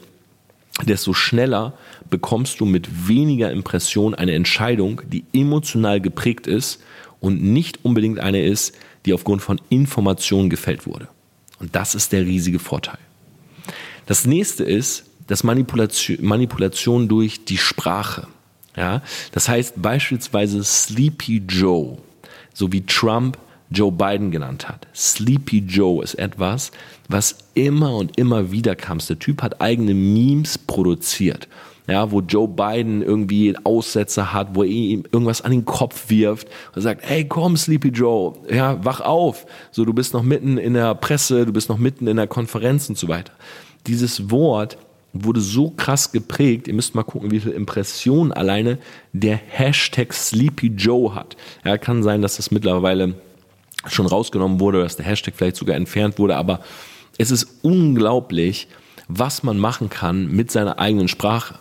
desto schneller bekommst du mit weniger Impression eine Entscheidung, die emotional geprägt ist und nicht unbedingt eine ist, die aufgrund von Informationen gefällt wurde. Und das ist der riesige Vorteil. Das nächste ist, dass Manipulation, Manipulation durch die Sprache. Ja, das heißt beispielsweise Sleepy Joe, so wie Trump Joe Biden genannt hat. Sleepy Joe ist etwas, was immer und immer wieder kam. Der Typ hat eigene Memes produziert. Ja, wo Joe Biden irgendwie Aussätze hat, wo er ihm irgendwas an den Kopf wirft und sagt, hey, komm, Sleepy Joe, ja, wach auf. So, du bist noch mitten in der Presse, du bist noch mitten in der Konferenz und so weiter. Dieses Wort wurde so krass geprägt, ihr müsst mal gucken, wie viele Impressionen alleine der Hashtag Sleepy Joe hat. Ja, kann sein, dass das mittlerweile schon rausgenommen wurde, dass der Hashtag vielleicht sogar entfernt wurde, aber es ist unglaublich, was man machen kann mit seiner eigenen Sprache.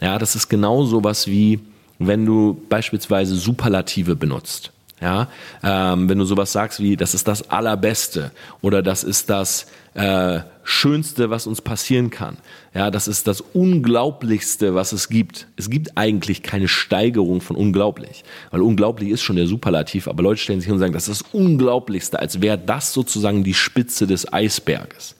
Ja, das ist genau so was wie, wenn du beispielsweise Superlative benutzt. Ja, ähm, wenn du sowas sagst wie, das ist das Allerbeste oder das ist das äh, Schönste, was uns passieren kann. Ja, das ist das Unglaublichste, was es gibt. Es gibt eigentlich keine Steigerung von unglaublich, weil unglaublich ist schon der Superlativ, aber Leute stellen sich hin und sagen, das ist das Unglaublichste, als wäre das sozusagen die Spitze des Eisberges.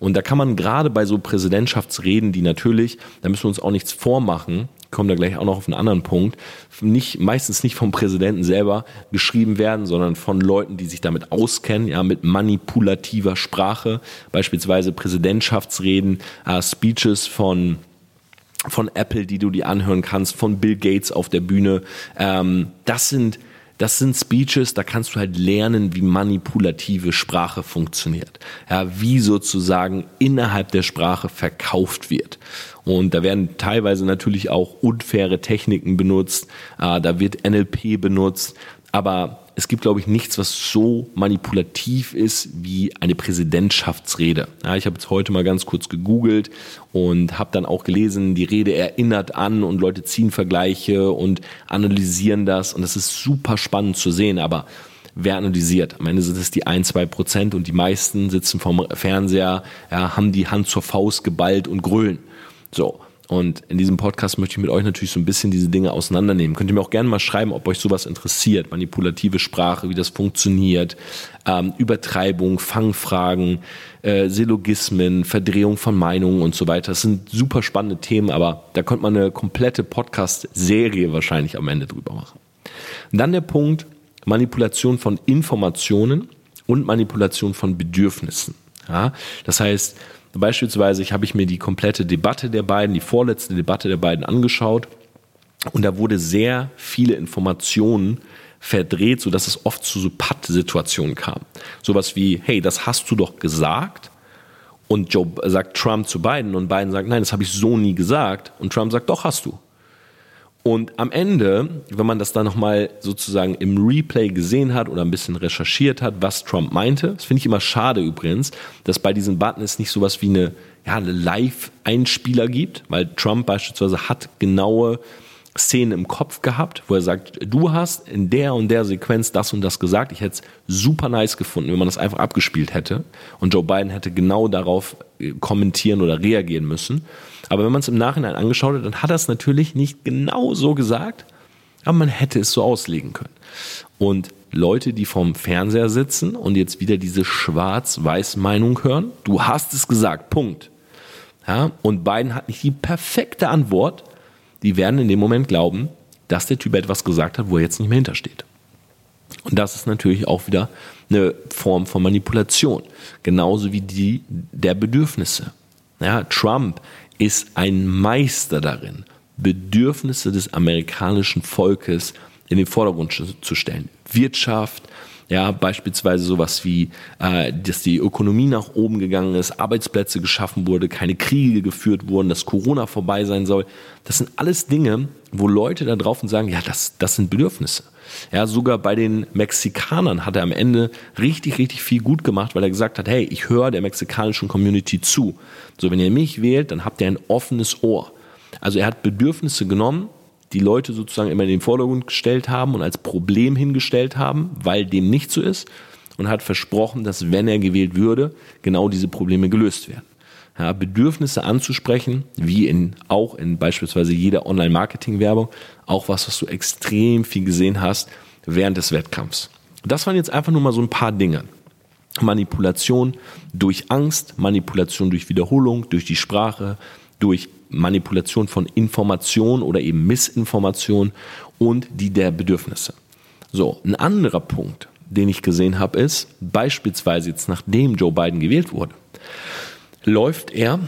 Und da kann man gerade bei so Präsidentschaftsreden, die natürlich, da müssen wir uns auch nichts vormachen, kommen da gleich auch noch auf einen anderen Punkt, nicht, meistens nicht vom Präsidenten selber geschrieben werden, sondern von Leuten, die sich damit auskennen, ja, mit manipulativer Sprache, beispielsweise Präsidentschaftsreden, äh, Speeches von von Apple, die du dir anhören kannst, von Bill Gates auf der Bühne. Ähm, das sind das sind Speeches, da kannst du halt lernen, wie manipulative Sprache funktioniert. Ja, wie sozusagen innerhalb der Sprache verkauft wird. Und da werden teilweise natürlich auch unfaire Techniken benutzt, äh, da wird NLP benutzt, aber es gibt, glaube ich, nichts, was so manipulativ ist wie eine Präsidentschaftsrede. Ja, ich habe jetzt heute mal ganz kurz gegoogelt und habe dann auch gelesen, die Rede erinnert an und Leute ziehen Vergleiche und analysieren das und das ist super spannend zu sehen, aber wer analysiert? Am Ende sind es die ein, zwei Prozent und die meisten sitzen vorm Fernseher, ja, haben die Hand zur Faust geballt und grölen. So. Und in diesem Podcast möchte ich mit euch natürlich so ein bisschen diese Dinge auseinandernehmen. Könnt ihr mir auch gerne mal schreiben, ob euch sowas interessiert. Manipulative Sprache, wie das funktioniert, ähm, Übertreibung, Fangfragen, äh, Syllogismen, Verdrehung von Meinungen und so weiter. Das sind super spannende Themen, aber da könnte man eine komplette Podcast-Serie wahrscheinlich am Ende drüber machen. Und dann der Punkt Manipulation von Informationen und Manipulation von Bedürfnissen. Ja, das heißt, Beispielsweise ich habe ich mir die komplette Debatte der beiden, die vorletzte Debatte der beiden angeschaut und da wurde sehr viele Informationen verdreht, sodass es oft zu so Patt-Situationen kam. Sowas wie, hey, das hast du doch gesagt. Und Joe sagt Trump zu Biden und Biden sagt, nein, das habe ich so nie gesagt. Und Trump sagt, doch hast du. Und am Ende, wenn man das dann nochmal sozusagen im Replay gesehen hat oder ein bisschen recherchiert hat, was Trump meinte, das finde ich immer schade übrigens, dass bei diesen Buttons nicht sowas wie eine, ja, eine Live-Einspieler gibt, weil Trump beispielsweise hat genaue Szenen im Kopf gehabt, wo er sagt, du hast in der und der Sequenz das und das gesagt. Ich hätte es super nice gefunden, wenn man das einfach abgespielt hätte und Joe Biden hätte genau darauf äh, kommentieren oder reagieren müssen. Aber wenn man es im Nachhinein angeschaut hat, dann hat er es natürlich nicht genau so gesagt, aber man hätte es so auslegen können. Und Leute, die vorm Fernseher sitzen und jetzt wieder diese Schwarz-Weiß-Meinung hören, du hast es gesagt, Punkt. Ja, und Biden hat nicht die perfekte Antwort, die werden in dem Moment glauben, dass der Typ etwas gesagt hat, wo er jetzt nicht mehr hintersteht. Und das ist natürlich auch wieder eine Form von Manipulation, genauso wie die der Bedürfnisse. Ja, Trump ist ein Meister darin, Bedürfnisse des amerikanischen Volkes in den Vordergrund zu stellen. Wirtschaft, ja, beispielsweise sowas wie, äh, dass die Ökonomie nach oben gegangen ist, Arbeitsplätze geschaffen wurde, keine Kriege geführt wurden, dass Corona vorbei sein soll. Das sind alles Dinge, wo Leute da drauf und sagen, ja, das, das sind Bedürfnisse. Ja, sogar bei den Mexikanern hat er am Ende richtig, richtig viel gut gemacht, weil er gesagt hat, hey, ich höre der mexikanischen Community zu. So, wenn ihr mich wählt, dann habt ihr ein offenes Ohr. Also er hat Bedürfnisse genommen, die Leute sozusagen immer in den Vordergrund gestellt haben und als Problem hingestellt haben, weil dem nicht so ist und hat versprochen, dass wenn er gewählt würde, genau diese Probleme gelöst werden. Ja, Bedürfnisse anzusprechen, wie in, auch in beispielsweise jeder Online-Marketing-Werbung, auch was, was du extrem viel gesehen hast während des Wettkampfs. Das waren jetzt einfach nur mal so ein paar Dinge. Manipulation durch Angst, Manipulation durch Wiederholung, durch die Sprache, durch Manipulation von Information oder eben Missinformation und die der Bedürfnisse. So, ein anderer Punkt, den ich gesehen habe, ist beispielsweise jetzt nachdem Joe Biden gewählt wurde, läuft er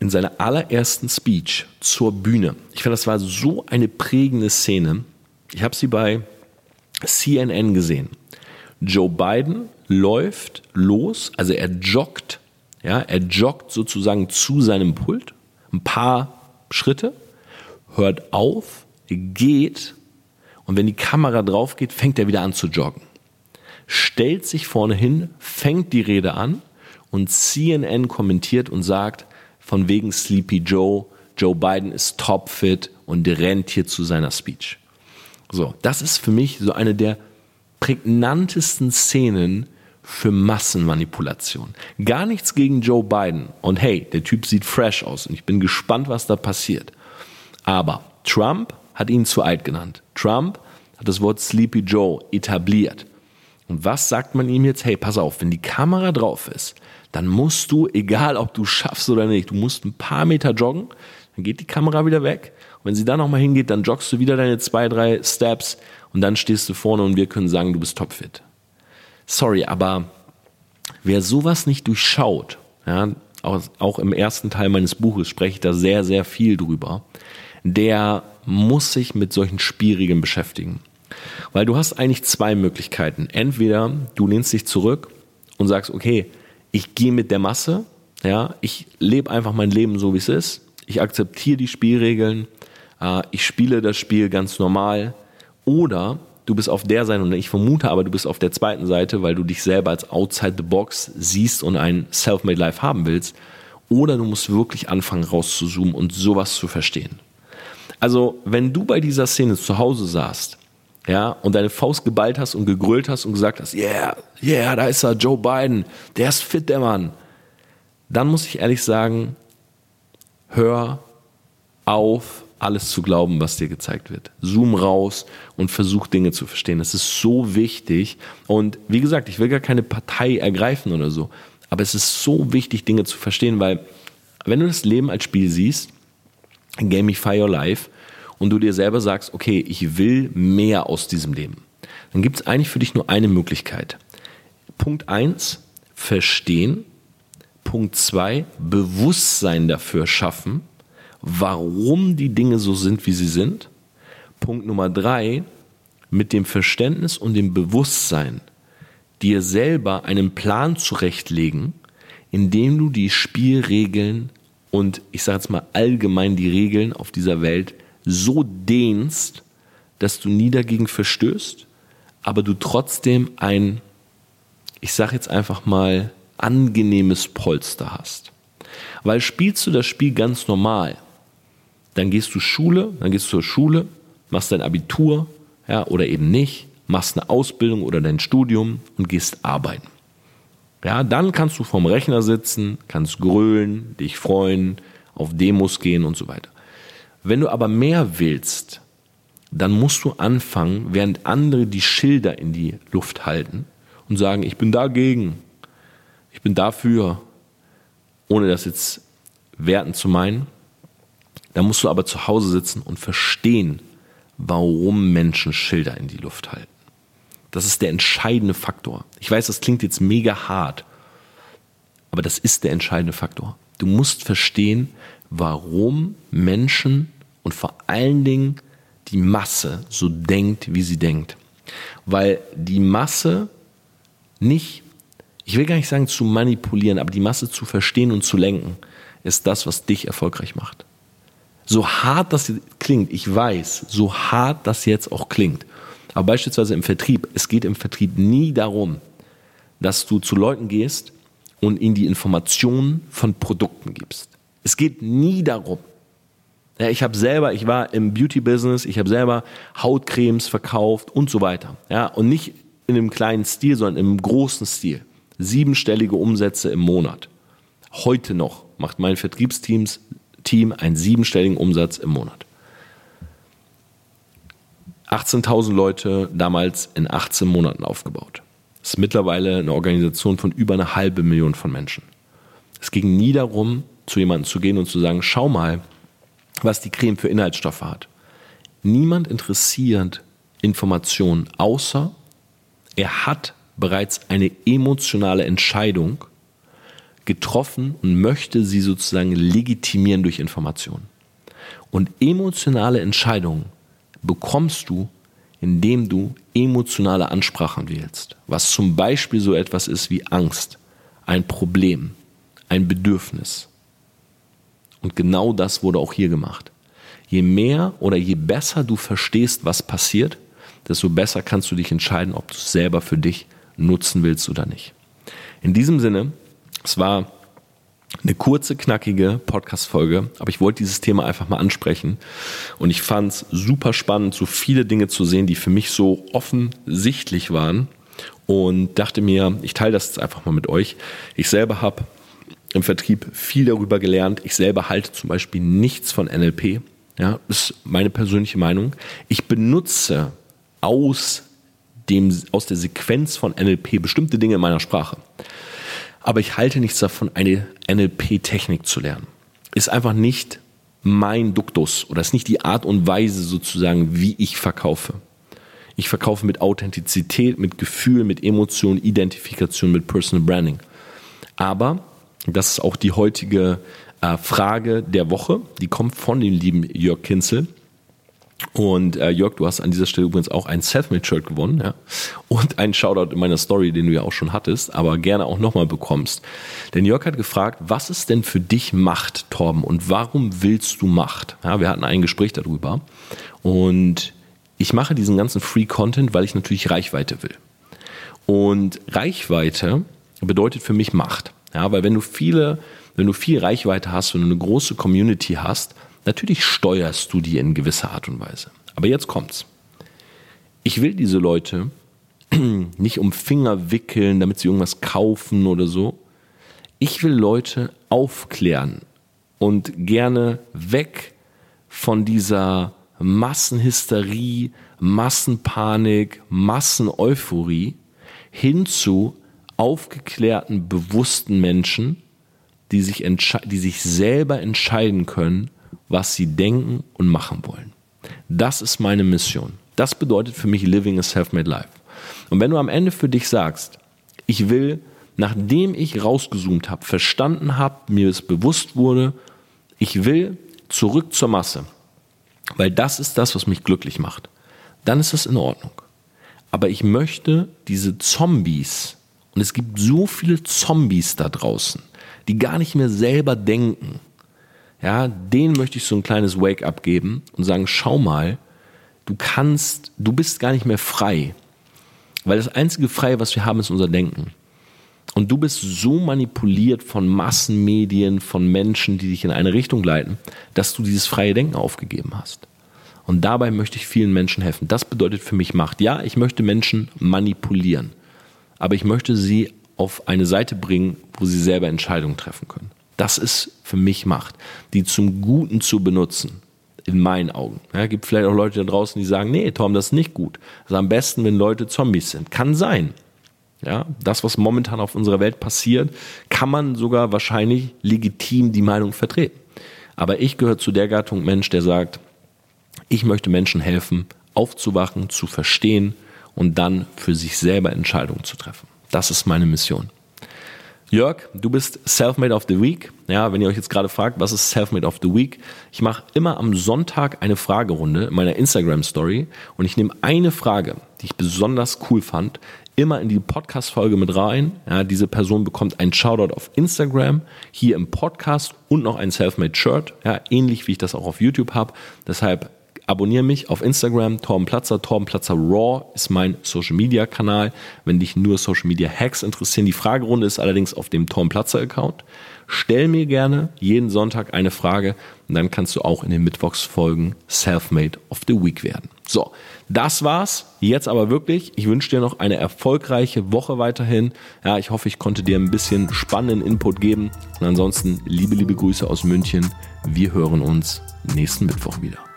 in seiner allerersten Speech zur Bühne. Ich finde, das war so eine prägende Szene. Ich habe sie bei CNN gesehen. Joe Biden läuft los, also er joggt, ja, er joggt sozusagen zu seinem Pult ein paar Schritte, hört auf, geht und wenn die Kamera drauf geht, fängt er wieder an zu joggen. Stellt sich vorne hin, fängt die Rede an und CNN kommentiert und sagt, von wegen Sleepy Joe, Joe Biden ist topfit und rennt hier zu seiner Speech. So, das ist für mich so eine der prägnantesten Szenen für Massenmanipulation. Gar nichts gegen Joe Biden. Und hey, der Typ sieht fresh aus und ich bin gespannt, was da passiert. Aber Trump hat ihn zu alt genannt. Trump hat das Wort Sleepy Joe etabliert. Und was sagt man ihm jetzt? Hey, pass auf, wenn die Kamera drauf ist, dann musst du, egal ob du schaffst oder nicht, du musst ein paar Meter joggen, dann geht die Kamera wieder weg. Und wenn sie dann nochmal hingeht, dann joggst du wieder deine zwei, drei Steps und dann stehst du vorne und wir können sagen, du bist topfit. Sorry, aber wer sowas nicht durchschaut, ja, auch, auch im ersten Teil meines Buches spreche ich da sehr, sehr viel drüber, der muss sich mit solchen Spielregeln beschäftigen. Weil du hast eigentlich zwei Möglichkeiten. Entweder du lehnst dich zurück und sagst, okay, ich gehe mit der Masse, ja, ich lebe einfach mein Leben so, wie es ist, ich akzeptiere die Spielregeln, äh, ich spiele das Spiel ganz normal. Oder du bist auf der Seite, und ich vermute aber, du bist auf der zweiten Seite, weil du dich selber als outside the box siehst und ein self-made life haben willst. Oder du musst wirklich anfangen rauszuzoomen und sowas zu verstehen. Also, wenn du bei dieser Szene zu Hause saßt, ja, und deine Faust geballt hast und gegrölt hast und gesagt hast, yeah, yeah, da ist er, Joe Biden, der ist fit, der Mann. Dann muss ich ehrlich sagen, hör auf, alles zu glauben, was dir gezeigt wird. Zoom raus und versuch Dinge zu verstehen. Das ist so wichtig. Und wie gesagt, ich will gar keine Partei ergreifen oder so. Aber es ist so wichtig, Dinge zu verstehen, weil wenn du das Leben als Spiel siehst, Gamify Your Life, und du dir selber sagst, okay, ich will mehr aus diesem Leben, dann gibt es eigentlich für dich nur eine Möglichkeit. Punkt eins verstehen. Punkt zwei Bewusstsein dafür schaffen warum die Dinge so sind, wie sie sind. Punkt Nummer drei, mit dem Verständnis und dem Bewusstsein dir selber einen Plan zurechtlegen, indem du die Spielregeln und ich sage jetzt mal allgemein die Regeln auf dieser Welt so dehnst, dass du nie dagegen verstößt, aber du trotzdem ein, ich sage jetzt einfach mal, angenehmes Polster hast. Weil spielst du das Spiel ganz normal, dann gehst du Schule, dann gehst du zur Schule, machst dein Abitur, ja, oder eben nicht, machst eine Ausbildung oder dein Studium und gehst arbeiten. Ja, dann kannst du vorm Rechner sitzen, kannst grölen, dich freuen, auf Demos gehen und so weiter. Wenn du aber mehr willst, dann musst du anfangen, während andere die Schilder in die Luft halten und sagen, ich bin dagegen, ich bin dafür, ohne das jetzt werten zu meinen, da musst du aber zu Hause sitzen und verstehen, warum Menschen Schilder in die Luft halten. Das ist der entscheidende Faktor. Ich weiß, das klingt jetzt mega hart, aber das ist der entscheidende Faktor. Du musst verstehen, warum Menschen und vor allen Dingen die Masse so denkt, wie sie denkt. Weil die Masse nicht, ich will gar nicht sagen zu manipulieren, aber die Masse zu verstehen und zu lenken, ist das, was dich erfolgreich macht. So hart das klingt, ich weiß, so hart das jetzt auch klingt. Aber beispielsweise im Vertrieb, es geht im Vertrieb nie darum, dass du zu Leuten gehst und ihnen die Informationen von Produkten gibst. Es geht nie darum. Ja, ich habe selber, ich war im Beauty-Business, ich habe selber Hautcremes verkauft und so weiter. Ja, und nicht in einem kleinen Stil, sondern im großen Stil. Siebenstellige Umsätze im Monat. Heute noch macht mein Vertriebsteams Team einen siebenstelligen Umsatz im Monat. 18.000 Leute damals in 18 Monaten aufgebaut. Das ist mittlerweile eine Organisation von über eine halbe Million von Menschen. Es ging nie darum, zu jemandem zu gehen und zu sagen, schau mal, was die Creme für Inhaltsstoffe hat. Niemand interessiert Informationen, außer er hat bereits eine emotionale Entscheidung getroffen und möchte sie sozusagen legitimieren durch Informationen. Und emotionale Entscheidungen bekommst du, indem du emotionale Ansprachen wählst, was zum Beispiel so etwas ist wie Angst, ein Problem, ein Bedürfnis. Und genau das wurde auch hier gemacht. Je mehr oder je besser du verstehst, was passiert, desto besser kannst du dich entscheiden, ob du es selber für dich nutzen willst oder nicht. In diesem Sinne es war Eine kurze, knackige Podcast-Folge, aber ich wollte dieses Thema einfach mal ansprechen. Und ich fand es super spannend, so viele Dinge zu sehen, die für mich so offensichtlich waren. Und dachte mir, ich teile das jetzt einfach mal mit euch. Ich selber habe im Vertrieb viel darüber gelernt. Ich selber halte zum Beispiel nichts von NLP. Ja, ist meine persönliche Meinung. Ich benutze aus, dem, aus der Sequenz von NLP bestimmte Dinge in meiner Sprache aber ich halte nichts davon, eine NLP-Technik zu lernen. Ist einfach nicht mein Duktus oder ist nicht die Art und Weise sozusagen, wie ich verkaufe. Ich verkaufe mit Authentizität, mit Gefühl, mit Emotion, Identifikation, mit Personal Branding. Aber, das ist auch die heutige äh, Frage der Woche, die kommt von dem lieben Jörg Kinzel. Und äh, Jörg, du hast an dieser Stelle übrigens auch ein Selfmade-Shirt gewonnen, ja. Und einen Shoutout in meiner Story, den du ja auch schon hattest, aber gerne auch nochmal bekommst. Denn Jörg hat gefragt, was ist denn für dich Macht, Torben? Und warum willst du Macht? Ja, wir hatten ein Gespräch darüber. Und ich mache diesen ganzen Free Content, weil ich natürlich Reichweite will. Und Reichweite bedeutet für mich Macht. Ja, weil wenn du viele, wenn du viel Reichweite hast, wenn du eine große Community hast, Natürlich steuerst du die in gewisser Art und Weise. Aber jetzt kommt's. Ich will diese Leute nicht um Finger wickeln, damit sie irgendwas kaufen oder so. Ich will Leute aufklären und gerne weg von dieser Massenhysterie, Massenpanik, Masseneuphorie hin zu aufgeklärten, bewussten Menschen, die sich, die sich selber entscheiden können, was sie denken und machen wollen. Das ist meine Mission. Das bedeutet für mich Living a Self-Made Life. Und wenn du am Ende für dich sagst, ich will, nachdem ich rausgezoomt habe, verstanden habe, mir es bewusst wurde, ich will zurück zur Masse, weil das ist das, was mich glücklich macht, dann ist das in Ordnung. Aber ich möchte diese Zombies, und es gibt so viele Zombies da draußen, die gar nicht mehr selber denken, ja, denen möchte ich so ein kleines Wake-up geben und sagen, schau mal, du kannst, du bist gar nicht mehr frei. Weil das einzige Freie, was wir haben, ist unser Denken. Und du bist so manipuliert von Massenmedien, von Menschen, die dich in eine Richtung leiten, dass du dieses freie Denken aufgegeben hast. Und dabei möchte ich vielen Menschen helfen. Das bedeutet für mich Macht. Ja, ich möchte Menschen manipulieren. Aber ich möchte sie auf eine Seite bringen, wo sie selber Entscheidungen treffen können. Das ist für mich Macht, die zum Guten zu benutzen. In meinen Augen. Ja, gibt vielleicht auch Leute da draußen, die sagen, nee, Tom, das ist nicht gut. Ist am besten, wenn Leute Zombies sind. Kann sein. Ja, das, was momentan auf unserer Welt passiert, kann man sogar wahrscheinlich legitim die Meinung vertreten. Aber ich gehöre zu der Gattung Mensch, der sagt, ich möchte Menschen helfen, aufzuwachen, zu verstehen und dann für sich selber Entscheidungen zu treffen. Das ist meine Mission. Jörg, du bist Selfmade of the Week. Ja, wenn ihr euch jetzt gerade fragt, was ist Selfmade of the Week? Ich mache immer am Sonntag eine Fragerunde in meiner Instagram Story und ich nehme eine Frage, die ich besonders cool fand, immer in die Podcast-Folge mit rein. Ja, diese Person bekommt einen Shoutout auf Instagram, hier im Podcast und noch ein Selfmade Shirt. Ja, ähnlich wie ich das auch auf YouTube habe. Deshalb abonniere mich auf Instagram, Torben Platzer. Torben Platzer Raw ist mein Social Media Kanal. Wenn dich nur Social Media Hacks interessieren. Die Fragerunde ist allerdings auf dem Torben Platzer Account. Stell mir gerne jeden Sonntag eine Frage und dann kannst du auch in den Mittwochsfolgen Selfmade of the Week werden. So, das war's. Jetzt aber wirklich. Ich wünsche dir noch eine erfolgreiche Woche weiterhin. Ja, ich hoffe, ich konnte dir ein bisschen spannenden Input geben. Und ansonsten liebe, liebe Grüße aus München. Wir hören uns nächsten Mittwoch wieder.